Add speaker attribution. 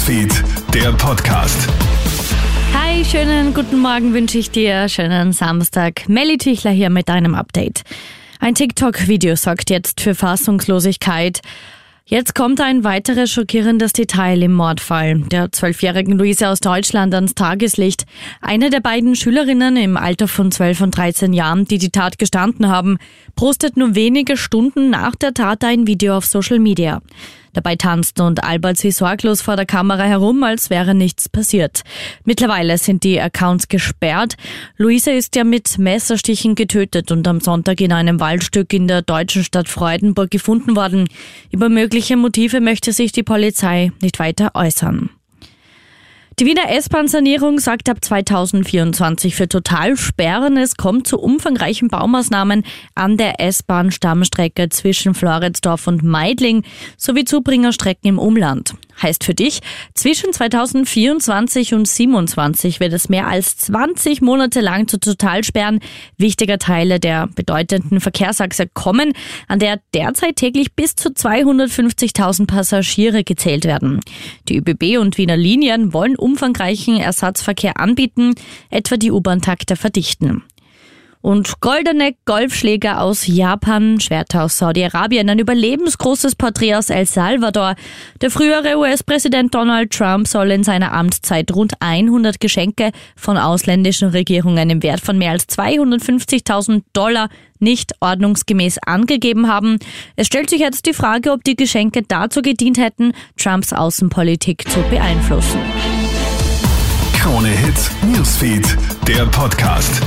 Speaker 1: Newsfeed, der Podcast.
Speaker 2: Hi, schönen guten Morgen wünsche ich dir. Schönen Samstag. Melly Tichler hier mit deinem Update. Ein TikTok-Video sorgt jetzt für Fassungslosigkeit. Jetzt kommt ein weiteres schockierendes Detail im Mordfall der zwölfjährigen Luise aus Deutschland ans Tageslicht. Eine der beiden Schülerinnen im Alter von 12 und 13 Jahren, die die Tat gestanden haben, postet nur wenige Stunden nach der Tat ein Video auf Social Media. Dabei tanzt und albert sie sorglos vor der Kamera herum, als wäre nichts passiert. Mittlerweile sind die Accounts gesperrt. Luise ist ja mit Messerstichen getötet und am Sonntag in einem Waldstück in der deutschen Stadt Freudenburg gefunden worden. Über mögliche Motive möchte sich die Polizei nicht weiter äußern. Die Wiener S-Bahn-Sanierung sagt ab 2024 für Totalsperren. Es kommt zu umfangreichen Baumaßnahmen an der S-Bahn-Stammstrecke zwischen Floridsdorf und Meidling sowie Zubringerstrecken im Umland. Heißt für dich, zwischen 2024 und 2027 wird es mehr als 20 Monate lang zu Totalsperren wichtiger Teile der bedeutenden Verkehrsachse kommen, an der derzeit täglich bis zu 250.000 Passagiere gezählt werden. Die ÖBB und Wiener Linien wollen umfangreichen Ersatzverkehr anbieten, etwa die U-Bahn-Takte verdichten. Und goldene Golfschläger aus Japan, Schwerter aus Saudi-Arabien, ein überlebensgroßes Porträt aus El Salvador. Der frühere US-Präsident Donald Trump soll in seiner Amtszeit rund 100 Geschenke von ausländischen Regierungen im Wert von mehr als 250.000 Dollar nicht ordnungsgemäß angegeben haben. Es stellt sich jetzt die Frage, ob die Geschenke dazu gedient hätten, Trumps Außenpolitik zu beeinflussen.
Speaker 1: Krone Hits, Newsfeed, der Podcast.